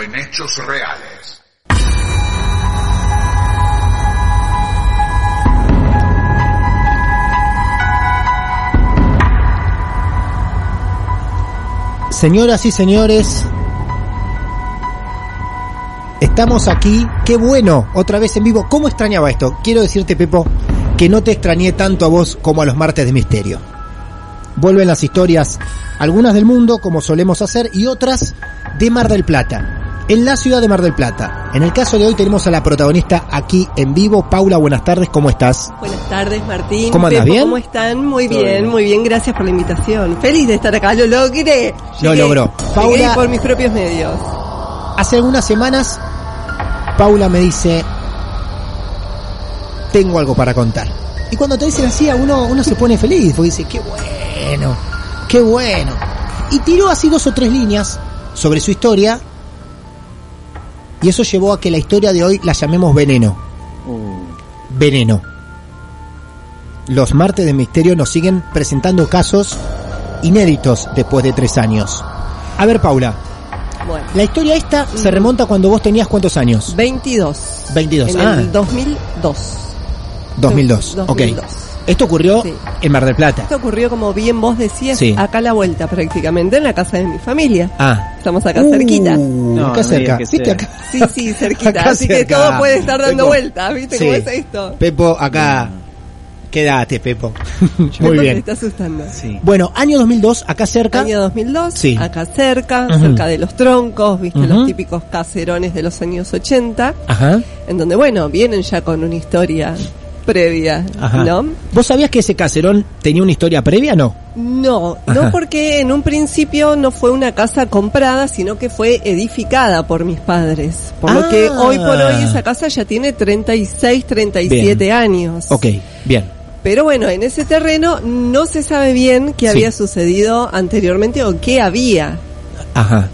En hechos reales. Señoras y señores, estamos aquí. Qué bueno, otra vez en vivo. ¿Cómo extrañaba esto? Quiero decirte, Pepo, que no te extrañé tanto a vos como a los martes de misterio. Vuelven las historias, algunas del mundo, como solemos hacer, y otras de Mar del Plata. En la ciudad de Mar del Plata. En el caso de hoy tenemos a la protagonista aquí en vivo. Paula, buenas tardes, ¿cómo estás? Buenas tardes, Martín. ¿Cómo andas, Pepo, bien? ¿Cómo están? Muy bien, muy bien. Gracias por la invitación. Feliz de estar acá. Lo logré. Lo Llegué. logró. Llegué Paula- por mis propios medios. Hace algunas semanas, Paula me dice, tengo algo para contar. Y cuando te dicen así, a uno, uno se pone feliz, porque dice, qué bueno, qué bueno. Y tiró así dos o tres líneas sobre su historia, y eso llevó a que la historia de hoy la llamemos Veneno. Veneno. Los martes de misterio nos siguen presentando casos inéditos después de tres años. A ver, Paula, Bueno, la historia esta se remonta cuando vos tenías cuántos años? 22. 22. En ah, el 2002. 2002. 2002. Esto ocurrió Sí. en Mar del Plata. Esto ocurrió, como bien vos decías, Sí. acá a la vuelta prácticamente, en la casa de mi familia. Ah. Estamos acá cerquita. Uh, No, acá no cerca. ¿Viste acá? Sí, sí, cerquita. Acá Así que todo puede estar dando Pepo. vueltas, ¿viste Sí. cómo es esto? Pepo, acá. Quédate, Pepo. Muy Pepo bien. está asustando. Sí. Bueno, año 2002, acá cerca. Año 2002, Sí. acá cerca, cerca de los troncos, viste, los típicos caserones de los años 80, Ajá. en donde, bueno, vienen ya con una historia previa, Ajá. ¿no? ¿Vos sabías que ese caserón tenía una historia previa, no? No, Ajá. no porque en un principio no fue una casa comprada, sino que fue edificada por mis padres. Por lo que Ah. hoy por hoy esa casa ya tiene 36, 37 años. Ok, bien. Pero bueno, en ese terreno no se sabe bien qué Sí. había sucedido anteriormente o qué había. Ajá.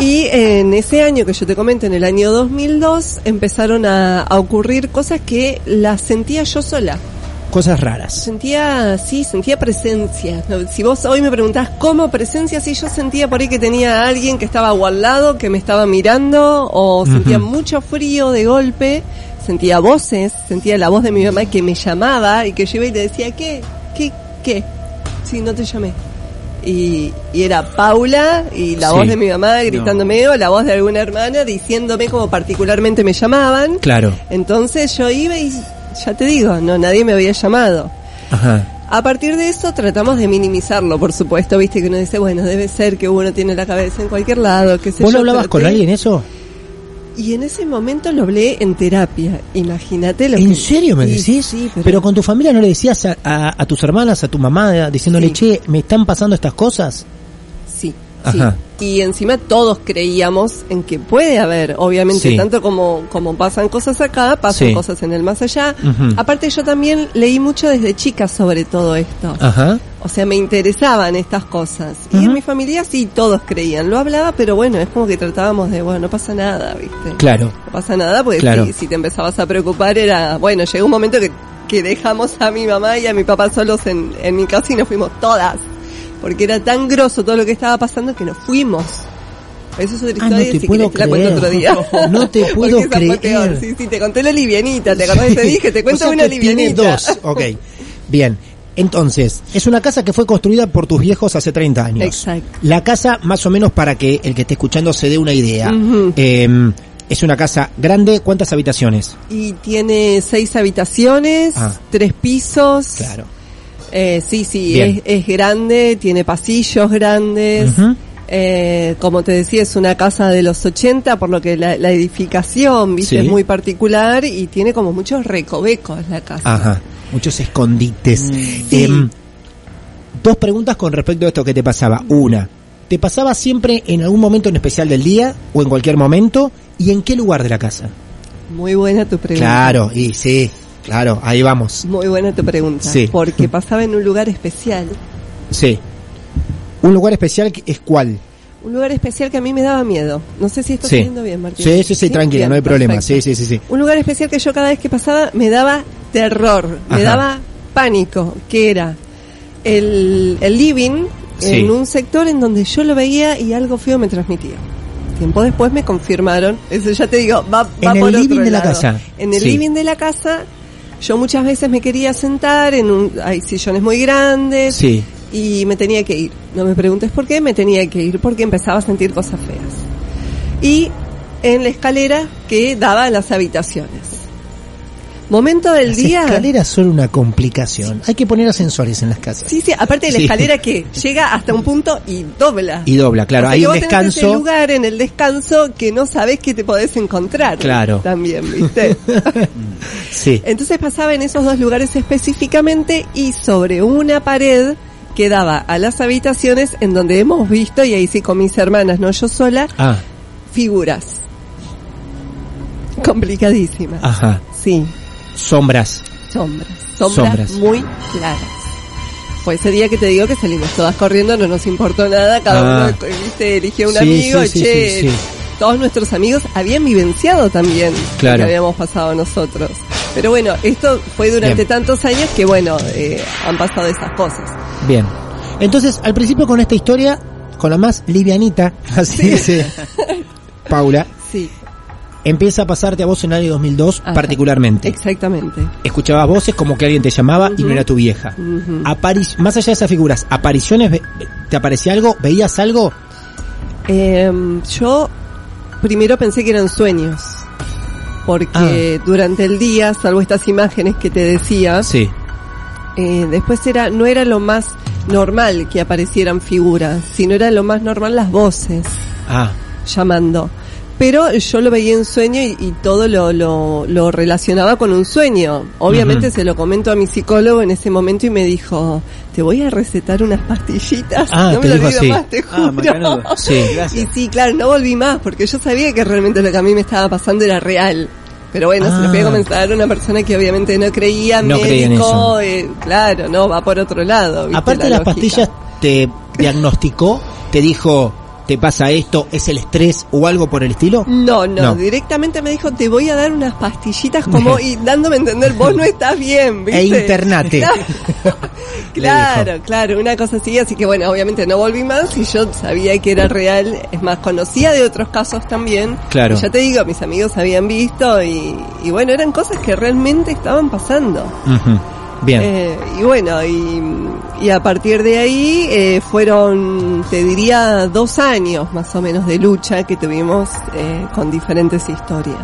Y en ese año que yo te comento, en el año 2002, empezaron a, a ocurrir cosas que las sentía yo sola. Cosas raras. Sentía, sí, sentía presencia. Si vos hoy me preguntás cómo presencia, sí, yo sentía por ahí que tenía a alguien que estaba o al lado, que me estaba mirando, o sentía mucho frío de golpe, sentía voces, sentía la voz de mi mamá que me llamaba y que yo iba y le decía, ¿qué? ¿Qué? ¿Qué? Sí, no te llamé. Y, y era Paula y la Sí. voz de mi mamá gritándome o la voz de alguna hermana diciéndome como particularmente me llamaban. Claro. Entonces yo iba y ya te digo, no nadie me había llamado. Ajá. A partir de eso tratamos de minimizarlo, por supuesto, viste que uno dice, bueno, debe ser que uno tiene la cabeza en cualquier lado, que sé ¿Vos yo, no hablabas con alguien eso? Y en ese momento lo hablé en terapia, imagínate lo que... ¿En serio me Sí, decís? Sí, pero... pero... con tu familia no le decías a, a- a tus hermanas, a tu mamá, diciéndole, Sí. che, me están pasando estas cosas. Sí. Y encima todos creíamos en que puede haber, obviamente, Sí. tanto como, como pasan cosas acá, pasan Sí. cosas en el más allá. Aparte yo también leí mucho desde chica sobre todo esto. Ajá. O sea, me interesaban estas cosas. Y en mi familia sí, todos creían. Lo hablaba, pero bueno, es como que tratábamos de, bueno, no pasa nada, ¿viste? Claro. No pasa nada, porque Claro. si, si te empezabas a preocupar era, bueno, llegó un momento que, que dejamos a mi mamá y a mi papá solos en, en mi casa y nos fuimos todas. Porque era tan grosso todo lo que estaba pasando que nos fuimos. Eso es otra Ah, no historia, te si puedo te la cuento creer. otro día. No te puedo creer. peor. Sí, sí, te conté la livianita, ¿te acordás te dije? Te cuento O sea una que livianita. dos, ok. Bien. Entonces, es una casa que fue construida por tus viejos hace 30 años. Exacto. La casa, más o menos para que el que esté escuchando se dé una idea. Eh, es una casa grande, ¿cuántas habitaciones? Y tiene seis habitaciones, Ah. tres pisos. Claro. Eh, sí, sí, es, es grande, tiene pasillos grandes. Eh, como te decía, es una casa de los 80, por lo que la, la edificación, viste, Sí. es muy particular y tiene como muchos recovecos la casa. Ajá. Muchos escondites. Sí. Em, dos preguntas con respecto a esto que te pasaba. Una, ¿te pasaba siempre en algún momento en especial del día o en cualquier momento? ¿Y en qué lugar de la casa? Muy buena tu pregunta. Claro, y sí, claro, ahí vamos. Muy buena tu pregunta. Sí. Porque pasaba en un lugar especial. Sí. Un lugar especial es cuál? Un lugar especial que a mí me daba miedo. No sé si estoy Sí. bien, Martín. Sí, sí, sí, tranquila, Bien, no hay problema. Sí, sí, sí, sí. Un lugar especial que yo cada vez que pasaba me daba terror, me daba pánico, que era el, el living Sí. en un sector en donde yo lo veía y algo feo me transmitía. Tiempo después me confirmaron, eso ya te digo, va, va En el por living de la casa. En el Sí. living de la casa, yo muchas veces me quería sentar en un, hay sillones muy grandes Sí. y me tenía que ir. No me preguntes por qué, me tenía que ir porque empezaba a sentir cosas feas. Y en la escalera que daba a las habitaciones. Momento del Las día. escaleras son una complicación. Hay que poner ascensores en las casas. Sí, sí, aparte de la Sí. escalera que llega hasta un punto y dobla. Y dobla, claro. O sea Hay un vos tenés ese descanso. lugar en el descanso que no sabes que te podés encontrar. Claro. También, ¿viste? Sí. Entonces pasaba en esos dos lugares específicamente y sobre una pared que daba a las habitaciones en donde hemos visto, y ahí sí con mis hermanas, no yo sola, Ah, figuras. Complicadísimas. ajá. Sí, Sombras. sombras. Sombras, Sombras. muy claras. Fue ese día que te digo que salimos todas corriendo, no nos importó nada, cada Ah. uno viste, eligió un Sí, amigo, sí, che, sí. Todos nuestros amigos habían vivenciado también Claro. lo que habíamos pasado nosotros. Pero bueno, esto fue durante Bien. tantos años que bueno, eh, han pasado esas cosas. Bien. Entonces, al principio con esta historia, con la más livianita, así dice Paula, Sí, empieza a pasarte a vos en el año 2002 Ajá. particularmente. exactamente. Escuchabas voces como que alguien te llamaba y no era tu vieja. Apari- más allá de esas figuras, apariciones, ¿te aparecía algo? ¿Veías algo? Em, yo primero pensé que eran sueños. Porque Ah. durante el día, salvo estas imágenes que te decía, Sí. eh, después era, no era lo más normal que aparecieran figuras, sino era lo más normal las voces Ah, llamando. Pero yo lo veía en sueño y, y todo lo, lo, lo relacionaba con un sueño. Obviamente se lo comento a mi psicólogo en ese momento y me dijo, te voy a recetar unas pastillitas. Ah, no me lo olvido así. más, te Ah, juro. sí. Y sí, claro, no volví más porque yo sabía que realmente lo que a mí me estaba pasando era real. Pero bueno, se lo voy a Ah. comenzar a una persona que obviamente no creía, No creía médico, eh, claro, no, va por otro lado. Aparte La de las lógica. pastillas, ¿te diagnosticó? ¿Te dijo, te pasa esto, es el estrés o algo por el estilo? No, no, No. directamente me dijo, te voy a dar unas pastillitas como y dándome a entender, vos no estás bien, ¿viste? E internate. Claro, claro, una cosa así, así que bueno, obviamente no volví más y yo sabía que era real, es más, conocía de otros casos también. Claro. Y ya te digo, mis amigos habían visto y, y bueno, eran cosas que realmente estaban pasando. Bien. Eh, y bueno, y, y a partir de ahí eh, fueron, te diría, dos años más o menos de lucha que tuvimos eh, con diferentes historias.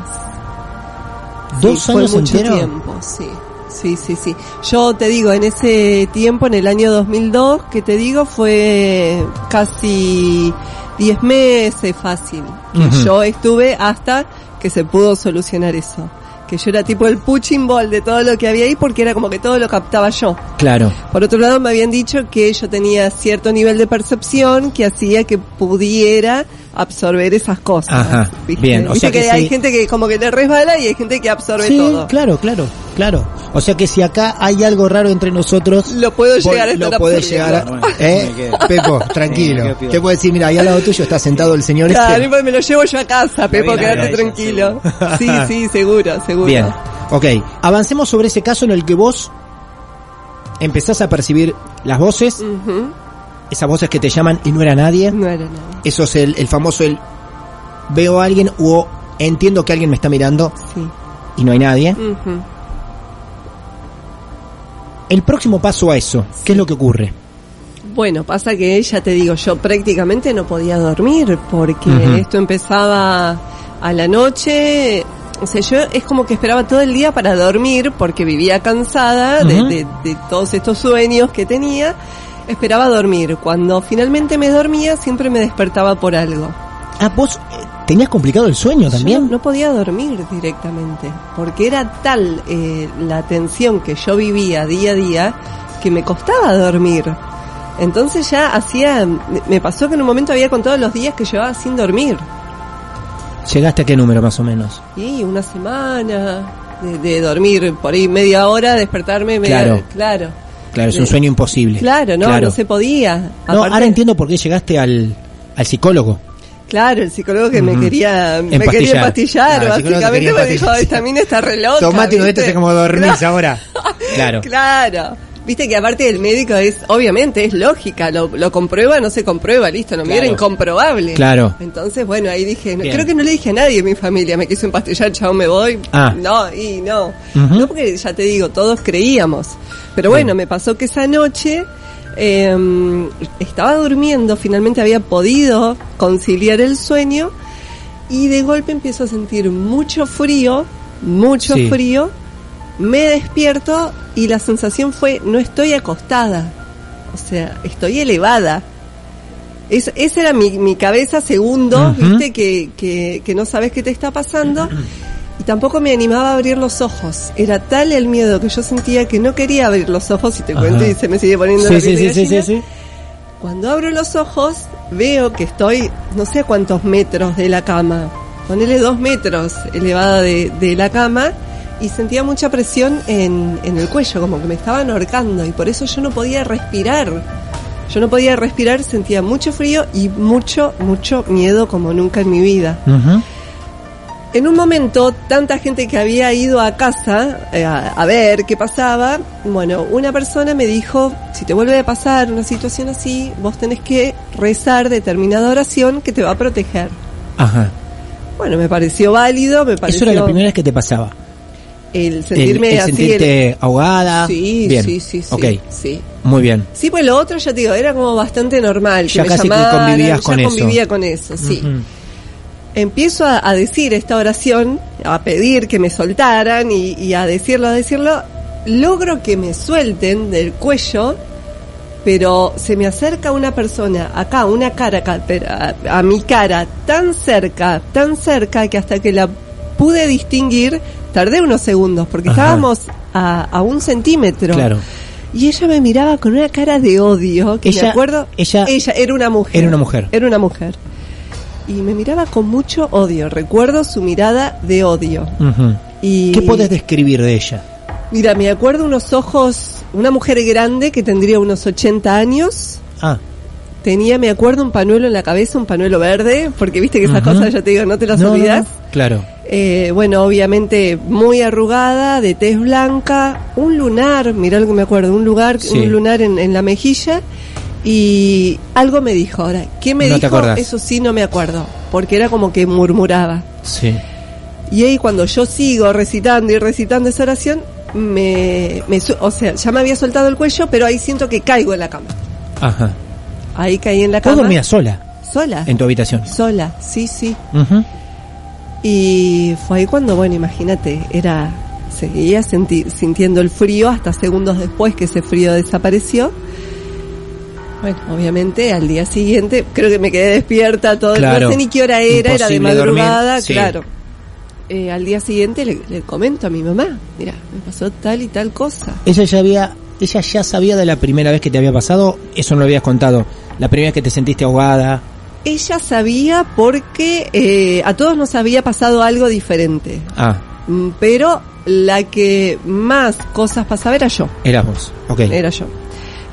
¿Dos Sí, años fue mucho tiempo, sí. Sí, sí, sí. Yo te digo, en ese tiempo, en el año 2002, que te digo, fue casi 10 meses fácil. Que Ujú. yo estuve hasta que se pudo solucionar eso. Que yo era tipo el punching ball de todo lo que había ahí porque era como que todo lo captaba yo. Claro. Por otro lado, me habían dicho que yo tenía cierto nivel de percepción que hacía que pudiera absorber esas cosas. Ajá, ¿viste? bien, o Viste sea que que, hay gente que como que le resbala y hay gente que absorbe Sí, todo. claro, claro, claro. O sea que si acá hay algo raro entre nosotros, Lo puedo llegar a lo estar podés absorbiendo. llegar a... Bueno, ¿Eh? Pepo, tranquilo. Te puedo decir, mira, ahí al lado tuyo está sentado el señor Claro, este. no importa, me lo llevo yo a casa, Pepo, quédate tranquilo. Sí, sí, seguro, seguro. Bien, ok. Avancemos sobre ese caso en el que vos empezás a percibir las voces, Ujú. Esas voces que te llaman y no era nadie. No era nada. Eso es el, el famoso el veo a alguien o entiendo que alguien me está mirando Sí. y no hay nadie. El próximo paso a eso, ¿qué es lo que ocurre? Bueno, pasa que ya te digo, yo prácticamente no podía dormir porque esto empezaba a la noche. O sea, yo es como que esperaba todo el día para dormir porque vivía cansada de, de- de todos estos sueños que tenía. Esperaba dormir. Cuando finalmente me dormía, siempre me despertaba por algo. Ah, vos eh, tenías complicado el sueño también. no, no podía dormir directamente, porque era tal eh, la tensión que yo vivía día a día que me costaba dormir. Entonces ya hacía, me- me pasó que en un momento había contado los días que llevaba sin dormir. ¿Llegaste a qué número más o menos? Y una semana de, de dormir por ahí media hora, despertarme media Claro. claro. Claro, es un sueño imposible. Claro, no, Claro. no se podía. No, Aparte- ahora entiendo por qué llegaste al, al psicólogo. Claro, el psicólogo que me quería, me Empastillar. quería empastillar, Claro, básicamente me dijo, esta mina está re loca. Tomate uno de estos como dormís ahora. Claro. Claro. Viste que aparte del médico es, obviamente, es lógica, lo, lo comprueba, no se comprueba, listo, no me Claro. era incomprobable. Claro. Entonces, bueno, ahí dije, no- creo que no le dije a nadie en mi familia, me quiso empastillar, chao, me voy. Ah. No, y no. No porque ya te digo, todos creíamos. Pero bueno, me pasó que esa noche eh, estaba durmiendo, finalmente había podido conciliar el sueño y de golpe empiezo a sentir mucho frío, mucho Sí. frío, me despierto y la sensación fue no estoy acostada, o sea, estoy elevada. Es, esa era mi, mi cabeza segundo, viste, que, que, que no sabes qué te está pasando. Y tampoco me animaba a abrir los ojos. Era tal el miedo que yo sentía que no quería abrir los ojos y te Ajá. cuento y se me sigue poniendo la Sí, sí, piel sí, sí, sí, sí. Cuando abro los ojos, veo que estoy no sé cuántos metros de la cama. Ponele dos metros elevada de, de la cama y sentía mucha presión en, en el cuello, como que me estaban ahorcando y por eso yo no podía respirar. Yo no podía respirar, sentía mucho frío y mucho, mucho miedo como nunca en mi vida. En un momento, tanta gente que había ido a casa eh, a, a ver qué pasaba, bueno, una persona me dijo, si te vuelve a pasar una situación así, vos tenés que rezar determinada oración que te va a proteger. Ajá. Bueno, me pareció válido, me pareció Eso era la primera vez que te pasaba. El sentirme el, el así. el- sentirte ahogada. Sí, Bien. sí, sí, sí. Ok, sí. muy bien. Sí, pues lo otro ya te digo, era como bastante normal. Ya que casi me que llamaran, convivías ya con eso. convivía con eso, sí. Empiezo a, a decir esta oración, a pedir que me soltaran y, y a decirlo, a decirlo, logro que me suelten del cuello, pero se me acerca una persona, acá, una cara, acá, pero a, a mi cara, tan cerca, tan cerca, que hasta que la pude distinguir, tardé unos segundos, porque Ajá. estábamos a, a un centímetro. Claro. Y ella me miraba con una cara de odio, que Ella- me acuerdo, ella- ella era una mujer. Era una mujer. Era una mujer. Y me miraba con mucho odio. Recuerdo su mirada de odio. Y ¿Qué podés describir de ella? Mira, me acuerdo unos ojos, una mujer grande que tendría unos 80 años. Ah, Tenía, me acuerdo, un panuelo en la cabeza, un panuelo verde, porque viste que esas cosas, ya te digo, no te las no, no, olvidas. no. Claro. Eh, bueno, obviamente muy arrugada, de tez blanca, un lunar, mirá lo que me acuerdo, un lugar, Sí. un lunar en, en la mejilla y algo me dijo. Ahora, ¿qué me No dijo? Eso sí no me acuerdo, porque era como que murmuraba. Sí. Y ahí cuando yo sigo recitando y recitando esa oración, me, me o sea, ya me había soltado el cuello, pero ahí siento que caigo en la cama. Ajá. Ahí caí en la ¿Vos cama. dormías sola Sola. en tu habitación? Sola, sí, sí. Ujú. Y fue ahí cuando, bueno, imagínate, era, seguía senti- sintiendo el frío hasta segundos después que ese frío desapareció. Bueno, obviamente al día siguiente, creo que me quedé despierta todo, Claro. no sé ni qué hora era, era de madrugada, sí. claro. Eh, al día siguiente le, le comento a mi mamá, mira, me pasó tal y tal cosa. Ella ya había, ella ya sabía de la primera vez que te había pasado, eso no lo habías contado. La primera vez que te sentiste ahogada, Ella sabía porque eh, a todos nos había pasado algo diferente. Ah, Mm, Pero la que más cosas pasaba era yo. eras vos. Ok. Era yo.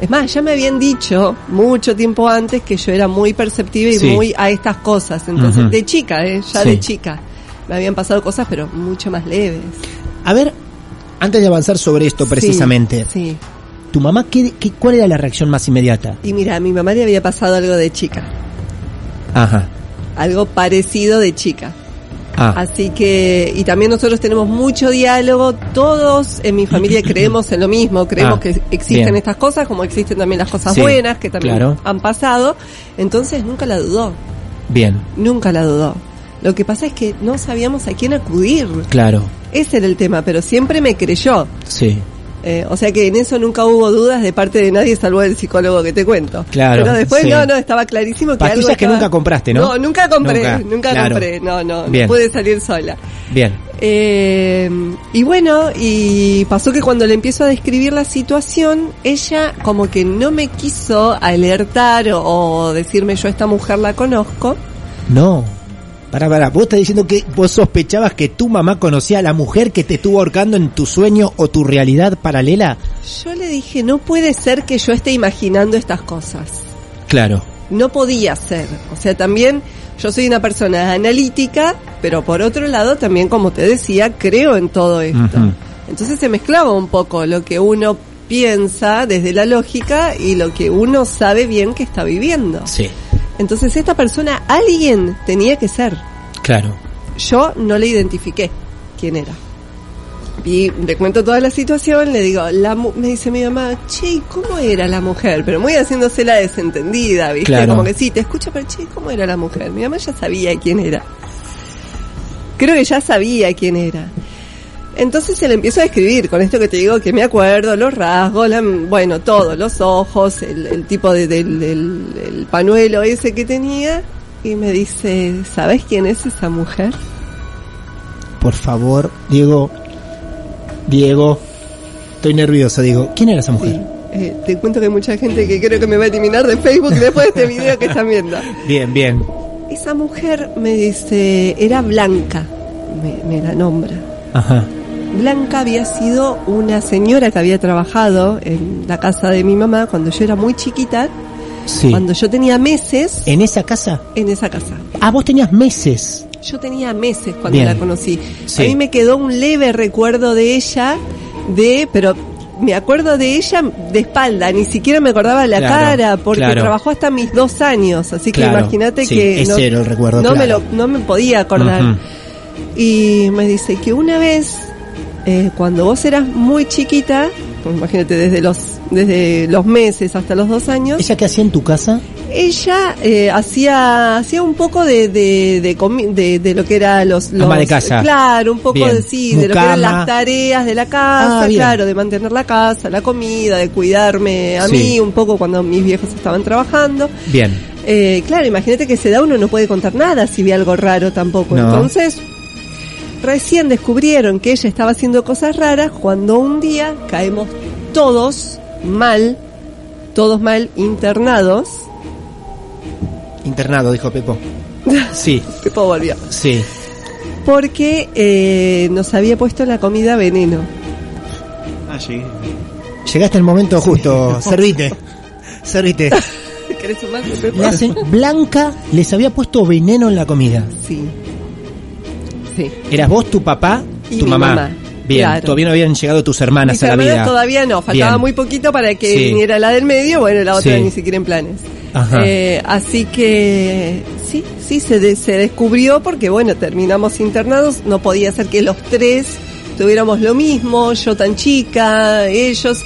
Es más, ya me habían dicho mucho tiempo antes que yo era muy perceptiva y Sí. muy a estas cosas. Entonces, de chica, ¿eh? ya Sí. de chica. Me habían pasado cosas, pero mucho más leves. A ver, antes de avanzar sobre esto precisamente, Sí. ¿tu mamá qué, qué- cuál era la reacción más inmediata? Y mira, a mi mamá le había pasado algo de chica. Ajá. Algo parecido de chica. Ah, Así que, y también nosotros tenemos mucho diálogo, todos en mi familia creemos en lo mismo, creemos Ah, que existen bien. estas cosas, como existen también las cosas Sí, buenas que también claro. han pasado, entonces nunca la dudó, bien, nunca la dudó. Lo que pasa es que no sabíamos a quién acudir, claro. ese era el tema, pero siempre me creyó. Sí. Eh, o sea que en eso nunca hubo dudas de parte de nadie salvo el psicólogo que te cuento. Claro, Pero después sí. no, no, estaba clarísimo que Pastillas algo que estaba- nunca compraste, ¿no? No, nunca compré, Nunca, nunca, claro. compré, no, no, Bien. no pude salir sola. Bien. Eh, y bueno, y pasó que cuando le empiezo a describir la situación, ella como que no me quiso alertar o, o decirme yo a esta mujer la conozco. No. Para, para, vos estás diciendo que vos sospechabas que tu mamá conocía a la mujer que te estuvo ahorcando en tu sueño o tu realidad paralela. Yo le dije, no puede ser que yo esté imaginando estas cosas. Claro. No podía ser. O sea, también yo soy una persona analítica, pero por otro lado también, como te decía, creo en todo esto. Entonces se mezclaba un poco lo que uno piensa desde la lógica y lo que uno sabe bien que está viviendo. Sí. Entonces esta persona, alguien tenía que ser. Claro. Yo no le identifiqué quién era. Y le cuento toda la situación, le digo, la mu- me dice mi mamá, che, ¿y ¿cómo era la mujer? Pero muy haciéndose la desentendida, ¿viste? Claro. Como que sí, te escucha, pero che, ¿cómo era la mujer? Mi mamá ya sabía quién era. Creo que ya sabía quién era. Entonces se le empiezo a describir con esto que te digo, que me acuerdo, los rasgos, la- bueno, todo, los ojos, el, el tipo de, del, del- el panuelo ese que tenía, y me dice, ¿sabes quién es esa mujer? Por favor, Diego. Diego. Estoy nervioso, Diego. ¿Quién era esa mujer? Sí. Eh, te cuento que hay mucha gente que creo que me va a eliminar de Facebook después de este video que están viendo. Bien, bien. Esa mujer me dice, era Blanca, me, me la nombra. Ajá. Blanca había sido una señora que había trabajado en la casa de mi mamá cuando yo era muy chiquita, Sí. cuando yo tenía meses ¿En esa casa? en esa casa. Ah, vos tenías meses. Yo tenía meses cuando Bien. la conocí. Sí. A mí me quedó un leve recuerdo de ella, de, pero me acuerdo de ella de espalda, ni siquiera me acordaba la Claro, cara, porque claro. trabajó hasta mis dos años, así que Claro, imagínate sí, que era el recuerdo, no me lo, no me podía acordar. Y me dice que una vez, eh, cuando vos eras muy chiquita, pues imagínate desde los, desde los meses hasta los dos años, ¿Ella qué hacía en tu casa? ella eh, hacía hacía un poco de de, de, comi- de, de lo que era los, los Ama de casa. claro un poco Bien. de sí de lo que eran las tareas de la casa Ah, claro de mantener la casa la comida de cuidarme a Sí. mí un poco cuando mis viejos estaban trabajando Bien. eh, claro imagínate que se da uno no puede contar nada si ve algo raro tampoco No. entonces recién descubrieron que ella estaba haciendo cosas raras cuando un día caemos todos mal todos mal internados Internado, dijo Pepo. Sí, Pepo volvió. sí. Porque eh, nos había puesto la comida veneno. Llegaste el momento justo. Servite. Servite. Hacen- Blanca les había puesto veneno en la comida. Sí. Sí. Eras vos, tu papá, Y tu mi mamá. mamá, Bien, claro. todavía no habían llegado tus hermanas Mis a la hermanas vida. todavía no, faltaba Bien. muy poquito para que Sí. viniera la del medio, bueno, la otra Sí. ni siquiera en planes. Ajá. Eh, así que sí, sí, se, de- se descubrió porque bueno, terminamos internados, no podía ser que los tres tuviéramos lo mismo, yo tan chica, ellos,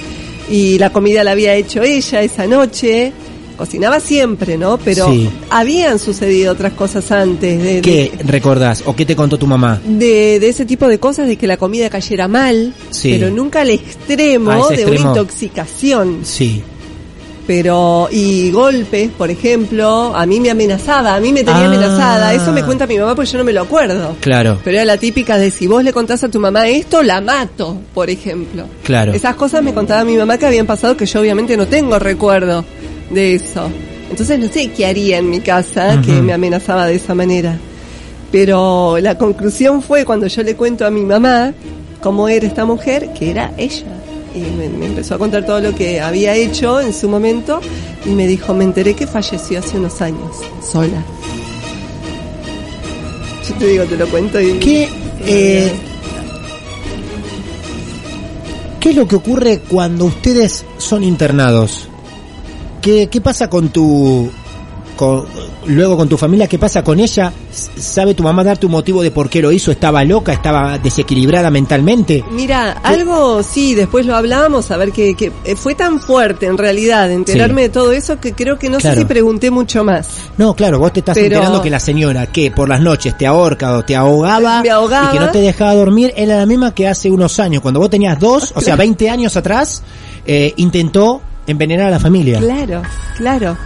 y la comida la había hecho ella esa noche. Cocinaba siempre, ¿no? Pero Sí. habían sucedido otras cosas antes de, de- ¿Qué recordás o qué te contó tu mamá? de, de ese tipo de cosas, de que la comida cayera mal, Sí. pero nunca al extremo de extremo. una intoxicación. Sí. Pero, y golpes, por ejemplo, a mí me amenazaba, a mí me tenía Ah. amenazada. Eso me cuenta mi mamá porque yo no me lo acuerdo. Claro, Pero era la típica de si vos le contás a tu mamá esto, la mato, por ejemplo. claro. Esas cosas me contaba mi mamá que habían pasado que yo obviamente no tengo recuerdo de eso. Entonces no sé qué haría en mi casa que me amenazaba de esa manera. Pero la conclusión fue cuando yo le cuento a mi mamá cómo era esta mujer, que era ella. Y me, me empezó a contar todo lo que había hecho en su momento y me dijo, me enteré que falleció hace unos años, sola. Yo te digo, te lo cuento y... ¿Qué, eh, ¿Qué es lo que ocurre cuando ustedes son internados? ¿Qué, qué pasa con tu... con- luego con tu familia, ¿qué pasa con ella? ¿Sabe tu mamá darte un motivo de por qué lo hizo? ¿Estaba loca? ¿Estaba desequilibrada mentalmente? Mira, algo sí, después lo hablamos, a ver que, que fue tan fuerte en realidad enterarme Sí. de todo eso que creo que no Claro. sé si pregunté mucho más. No, claro, vos te estás Pero- enterando que la señora que por las noches te ahorca o te ahogaba, Me ahogaba. y que no te dejaba dormir era la misma que hace unos años, cuando vos tenías dos, o sea, 20 años atrás, eh, intentó envenenar a la familia. Claro, claro.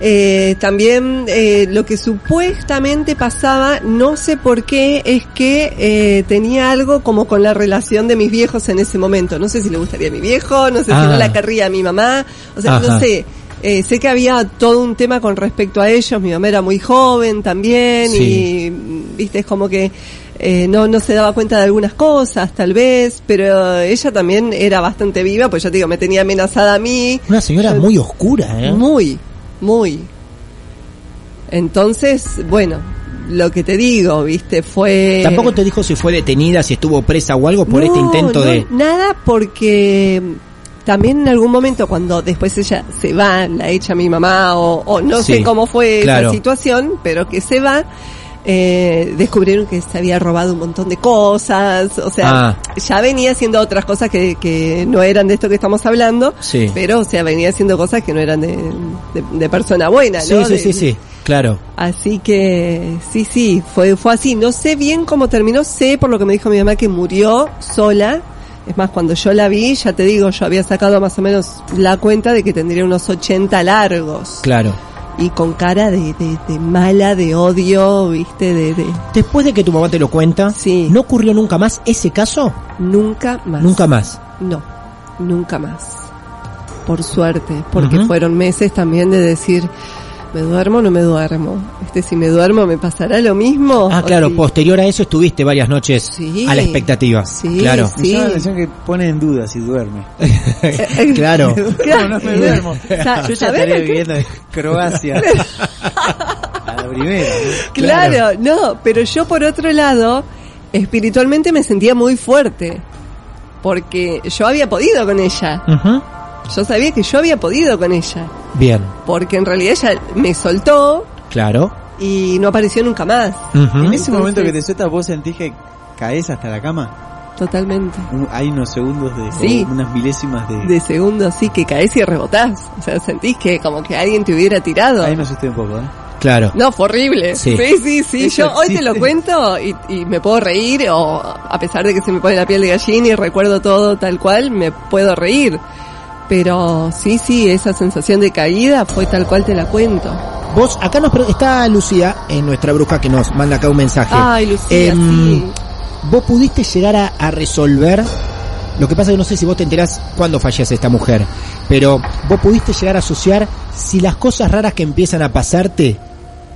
Eh, también eh, lo que supuestamente pasaba, no sé por qué, es que eh, tenía algo como con la relación de mis viejos en ese momento. No sé si le gustaría a mi viejo, no sé Ah. si no la querría a mi mamá, o sea, Ajá. no sé. Eh, sé que había todo un tema con respecto a ellos, mi mamá era muy joven también Sí. y viste, es como que eh, no, no se daba cuenta de algunas cosas tal vez, pero ella también era bastante viva, pues yo te digo, me tenía amenazada a mí, Una señora muy oscura, ¿eh? muy, muy. Entonces, bueno, lo que te digo, viste, fue... Tampoco te dijo si fue detenida, si estuvo presa o algo por este intento no, de... Nada porque también en algún momento cuando después ella se va, la echa mi mamá o, o no Sí, sé cómo fue claro. esa situación, pero que se va, eh, descubrieron que se había robado un montón de cosas, o sea, Ah. ya venía haciendo otras cosas que, que no eran de esto que estamos hablando, Sí. pero o sea, venía haciendo cosas que no eran de, de, de persona buena, Sí, ¿no? sí, De- sí, sí, claro. Así que sí, sí, fue, fue así. No sé bien cómo terminó, sé por lo que me dijo mi mamá que murió sola. Es más, cuando yo la vi, ya te digo, yo había sacado más o menos la cuenta de que tendría unos 80 largos. Claro. Y con cara de, de, de mala, de odio, viste, de, de Después de que tu mamá te lo cuenta, Sí. ¿no ocurrió nunca más ese caso? nunca más. Nunca más. No, nunca más. Por suerte, porque fueron meses también de decir, ¿me duermo o no me duermo? Este, si me duermo, ¿me pasará lo mismo? Ah, claro, posterior a eso estuviste varias noches Sí. a la expectativa. Sí, claro. Me sí. llama la atención que pone en duda si duerme. claro. Claro. no me duermo. Sa- Yo ya ¿sabés estaría viviendo en Croacia. a la primera. ¿no? Claro, no, pero yo por otro lado, espiritualmente me sentía muy fuerte. Porque yo había podido con ella. Ujú. Yo sabía que yo había podido con ella. Bien, Porque en realidad ella me soltó claro. y no apareció nunca más. En ese momento que te sueltas, vos sentís que caes hasta la cama. Totalmente. Hay unos segundos de, Sí. unas milésimas de. De segundo sí que caes y rebotás. O sea, sentís que como que alguien te hubiera tirado. Ahí me asusté un poco, ¿eh? Claro. No, fue horrible. Sí. Sí, sí, Yo hoy te lo cuento y, y me puedo reír o a pesar de que se me pone la piel de gallina y recuerdo todo tal cual, me puedo reír. Pero sí, sí, esa sensación de caída fue tal cual te la cuento. Vos, acá nos está Lucía, en nuestra bruja, que nos manda acá un mensaje. Ay, Lucía, Em, sí. ¿Vos pudiste llegar a, a resolver? Lo que pasa es que no sé si vos te enterás cuándo fallece esta mujer, pero vos pudiste llegar a asociar si las cosas raras que empiezan a pasarte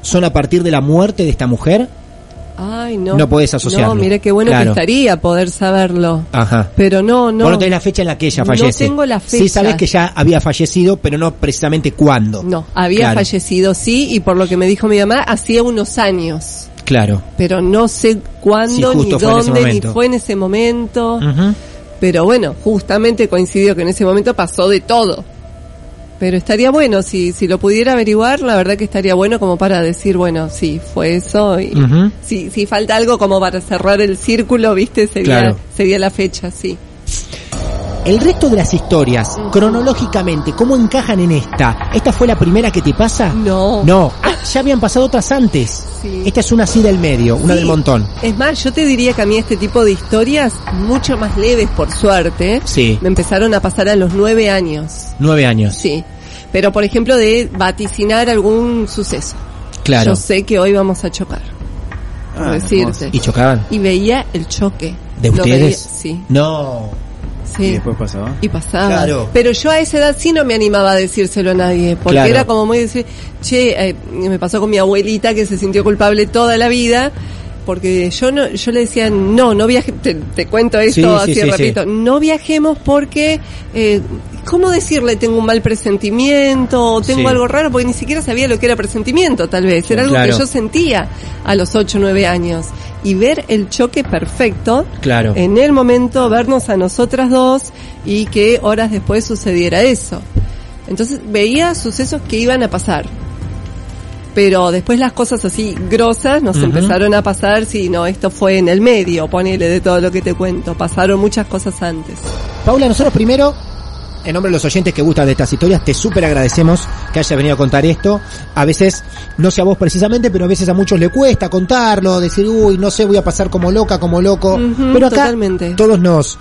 son a partir de la muerte de esta mujer. Ay, no. No podés asociarlo. No, mira qué bueno Claro. que estaría poder saberlo. Ajá. Pero no, no. Vos no tenés la fecha en la que ella No fallece. tengo la Sí fecha. sabés que ya había fallecido, pero no precisamente cuándo. No, había Claro. fallecido, sí, y por lo que me dijo mi mamá, hacía unos años. Claro. Pero no sé cuándo, Sí, ni dónde, ni fue en ese momento. Ujú. Pero bueno, justamente coincidió que en ese momento pasó de todo. Pero estaría bueno, si, si lo pudiera averiguar, la verdad que estaría bueno como para decir, bueno, sí, fue eso. Y Ujú. si, si falta algo como para cerrar el círculo, viste, sería, Claro. sería la fecha, sí. El resto de las historias, cronológicamente, ¿cómo encajan en esta? ¿Esta fue la primera que te pasa? No. No. Ya habían pasado otras antes. Sí. Esta es una así del medio, una Sí. del montón. Es más, yo te diría que a mí este tipo de historias, mucho más leves por suerte, Sí. me empezaron a pasar a los nueve años. Nueve años. Sí. Pero por ejemplo de vaticinar algún suceso. Claro. Yo sé que hoy vamos a chocar. Por Ah, decirte. ¿Y chocaban? Y veía el choque. ¿De ustedes? veía, sí. No. Sí. Y después pasaba. Y pasaba. Claro. Pero yo a esa edad sí no me animaba a decírselo a nadie, porque Claro. era como muy decir, che, eh, me pasó con mi abuelita que se sintió culpable toda la vida, porque yo no, yo le decía, no, no viaje, te, te cuento esto Sí, sí, así sí, sí. repito, no viajemos porque, eh, ¿cómo decirle tengo un mal presentimiento o tengo Sí. algo raro? Porque ni siquiera sabía lo que era presentimiento, tal vez, era algo Claro. que yo sentía a los 8 o 9 años. Y ver el choque perfecto Claro. en el momento vernos a nosotras dos y que horas después sucediera eso. Entonces veía sucesos que iban a pasar. Pero después las cosas así grosas nos empezaron a pasar, si no, esto fue en el medio, ponele de todo lo que te cuento. Pasaron muchas cosas antes. Paula, nosotros primero, en nombre de los oyentes que gustan de estas historias, te súper agradecemos que hayas venido a contar esto. A veces, no sé a vos precisamente, pero a veces a muchos le cuesta contarlo, decir, uy, no sé, voy a pasar como loca, como loco. Pero acá totalmente. todos nos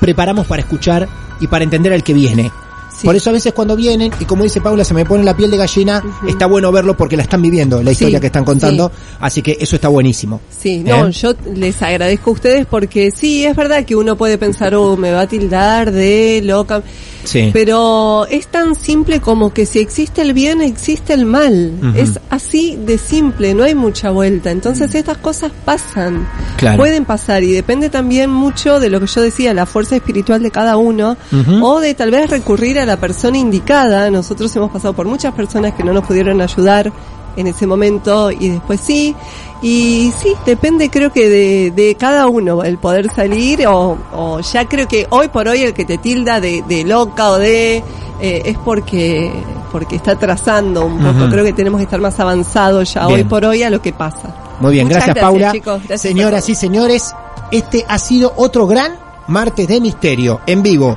preparamos para escuchar y para entender al que viene. Sí. Por eso a veces cuando vienen, y como dice Paula, se me pone la piel de gallina, está bueno verlo porque la están viviendo, la Sí, historia que están contando, así que eso está buenísimo. Sí, no, ¿Eh? yo les agradezco a ustedes porque sí, es verdad que uno puede pensar, oh, me va a tildar de loca. Sí. Pero es tan simple como que si existe el bien, existe el mal. Es así de simple, no hay mucha vuelta. Entonces estas cosas pasan, Claro. pueden pasar y depende también mucho de lo que yo decía, la fuerza espiritual de cada uno o de tal vez recurrir a la persona indicada. Nosotros hemos pasado por muchas personas que no nos pudieron ayudar en ese momento y después sí. Y sí, depende creo que de, de cada uno el poder salir o, o ya creo que hoy por hoy el que te tilda de, de loca o de eh, es porque porque está trazando un poco. Creo que tenemos que estar más avanzados ya Bien. hoy por hoy a lo que pasa. Muy bien, Muchas gracias, Paula. chicos. Gracias Señoras y señores, este ha sido otro gran martes de misterio en vivo.